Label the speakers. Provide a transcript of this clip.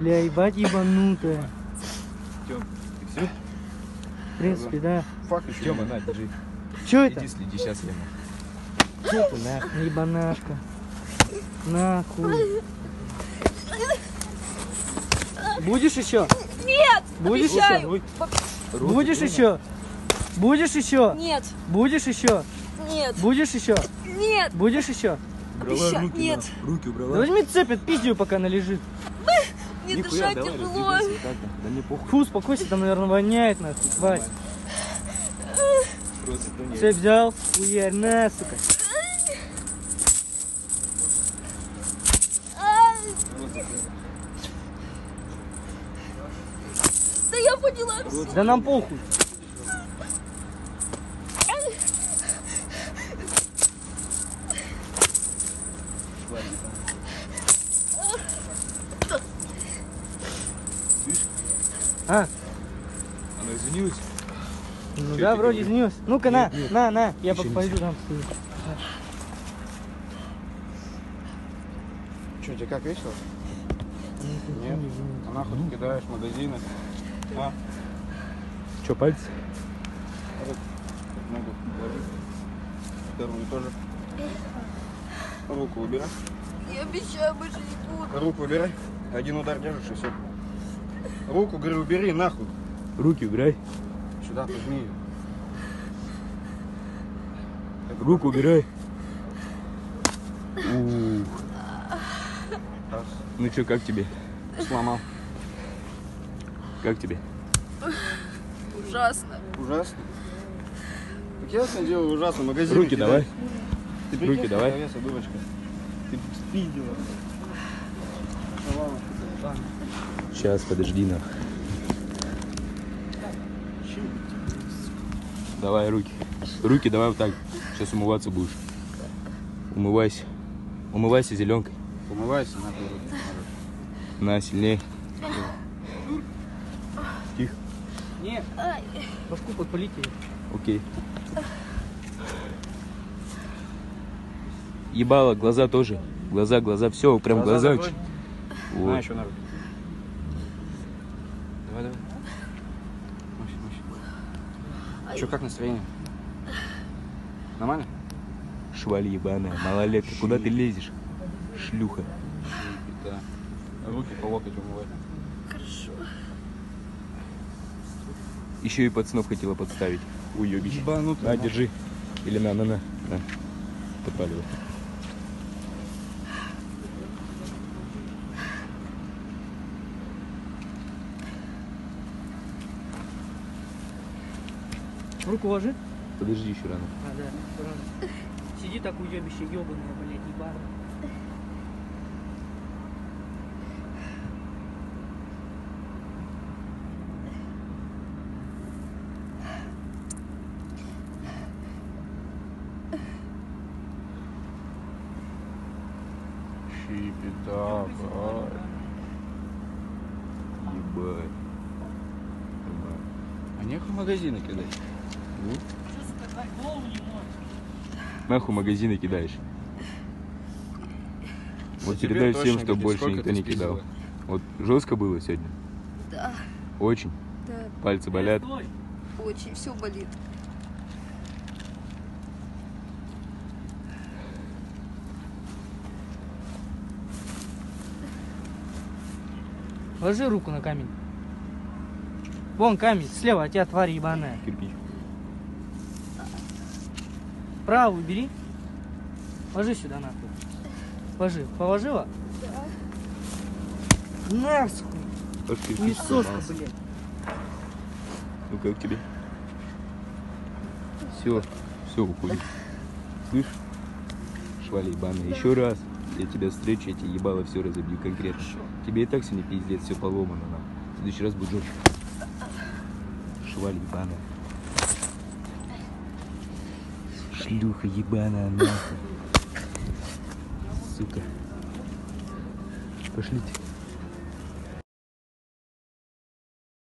Speaker 1: Бля, ебать ебанутая.
Speaker 2: Тём, ты все?
Speaker 1: В принципе, да.
Speaker 3: Фак еще.
Speaker 2: Тёма, на, держи.
Speaker 1: Чё это?
Speaker 2: Иди следи, сейчас я.
Speaker 1: Чё это нахуй? Ебанашка. Нахуй. Будешь еще?
Speaker 4: Нет!
Speaker 1: Будешь
Speaker 4: обещаю.
Speaker 1: еще? Будешь еще? Будешь еще?
Speaker 4: Нет,
Speaker 1: Будешь еще?
Speaker 4: нет,
Speaker 1: Будешь еще?
Speaker 4: нет,
Speaker 1: Будешь еще?
Speaker 4: обещаю, нет,
Speaker 2: Руки
Speaker 1: Да
Speaker 2: убрала.
Speaker 1: возьми цепь, отпиздил, пока она лежит.
Speaker 4: Не
Speaker 2: Нихуя,
Speaker 4: дышать
Speaker 2: давай,
Speaker 4: тяжело.
Speaker 2: раздевайся, так, нахуй. Да мне похуй.
Speaker 1: Фу, успокойся, там, наверное, воняет нахуй. Вась, цепь взял, хуярь, на, сука.
Speaker 4: Да я поняла.
Speaker 1: Да нам похуй. А,
Speaker 2: Она извинилась?
Speaker 1: ну
Speaker 2: Чё
Speaker 1: да, вроде изнес. Ну-ка, на,
Speaker 2: Нет, нет.
Speaker 1: на, на, я
Speaker 2: Еще
Speaker 1: пойду там. стою.
Speaker 3: Че, тебе как весело?
Speaker 1: Не,
Speaker 3: Нет.
Speaker 1: не, не.
Speaker 3: А нахуй ты кидаешь магазины? А?
Speaker 2: Че, пальцы?
Speaker 3: Ногу. Вторую тоже. Руку убирай.
Speaker 4: Я обещаю, больше не буду.
Speaker 3: Руку убирай. Один удар держишь и все. Руку, говорю, убери нахуй.
Speaker 2: Руки убирай.
Speaker 3: Сюда пожми ее.
Speaker 2: Руку убирай. Ух. Ну что, как тебе?
Speaker 3: Сломал.
Speaker 2: Как тебе?
Speaker 4: Ужасно.
Speaker 3: Ужасно. Так ясно дело ужасно. Магазин.
Speaker 2: Руки давай.
Speaker 3: Ты
Speaker 2: Руки давай.
Speaker 3: веса, дурочка. Ты спиздила. Шалава.
Speaker 2: Сейчас, подожди на. Давай руки. Руки давай вот так. Сейчас умываться будешь. Умывайся. Умывайся зеленкой.
Speaker 3: Умывайся, нахуй руки.
Speaker 2: На, сильнее. Тихо.
Speaker 1: Не, башку подпалите.
Speaker 2: Окей. Ебало, глаза тоже. Глаза, глаза, все, прям глаза.
Speaker 3: закрой.
Speaker 2: Вот.
Speaker 3: На, еще на руки. Давай, давай. Мощь, мощь. Че, как настроение? Нормально?
Speaker 2: Шваль ебаная, малолетка, куда ты лезешь? Шлюха.
Speaker 3: Да. Руки по локоть умывай.
Speaker 4: Хорошо.
Speaker 2: Еще и пацанов хотела подставить. Уебище.
Speaker 3: Ебанутый,
Speaker 2: На, держи. Или на, на, на. На. Подпаливай.
Speaker 1: Руку ложи.
Speaker 2: Подожди еще рано.
Speaker 1: А, да, рано. Сиди так уебище, ебаное, блядь, ебаное.
Speaker 3: Щипета, брат.
Speaker 2: Ебать.
Speaker 3: А нехуй магазины кидать.
Speaker 2: Нахуй магазины кидаешь. Вот передай
Speaker 3: точно
Speaker 2: всем, что больше никто не кидал. Вот жестко было сегодня.
Speaker 4: Да,
Speaker 2: Очень.
Speaker 4: да,
Speaker 2: Пальцы болят.
Speaker 4: Очень, все болит.
Speaker 1: Ложи руку на камень. Вон камень, слева от тебя тварь ебаная.
Speaker 2: Кирпич.
Speaker 1: Правую бери. Ложи сюда нахуй. Ложи. Положила? Да. Нахуй.
Speaker 2: Аж кирпич
Speaker 1: Хуесоска,
Speaker 2: сломался.
Speaker 1: блядь.
Speaker 2: Ну как тебе? Все, все, уходи. Слышь? Швали ебаная, еще раз я тебя встречу, я тебе ебало все разобью конкретно. Тебе и так сегодня пиздец, все поломано нам. В следующий раз будет жестче. Шваль ебаная. Шлюха ебаная нахуй. Сука. Пошлите.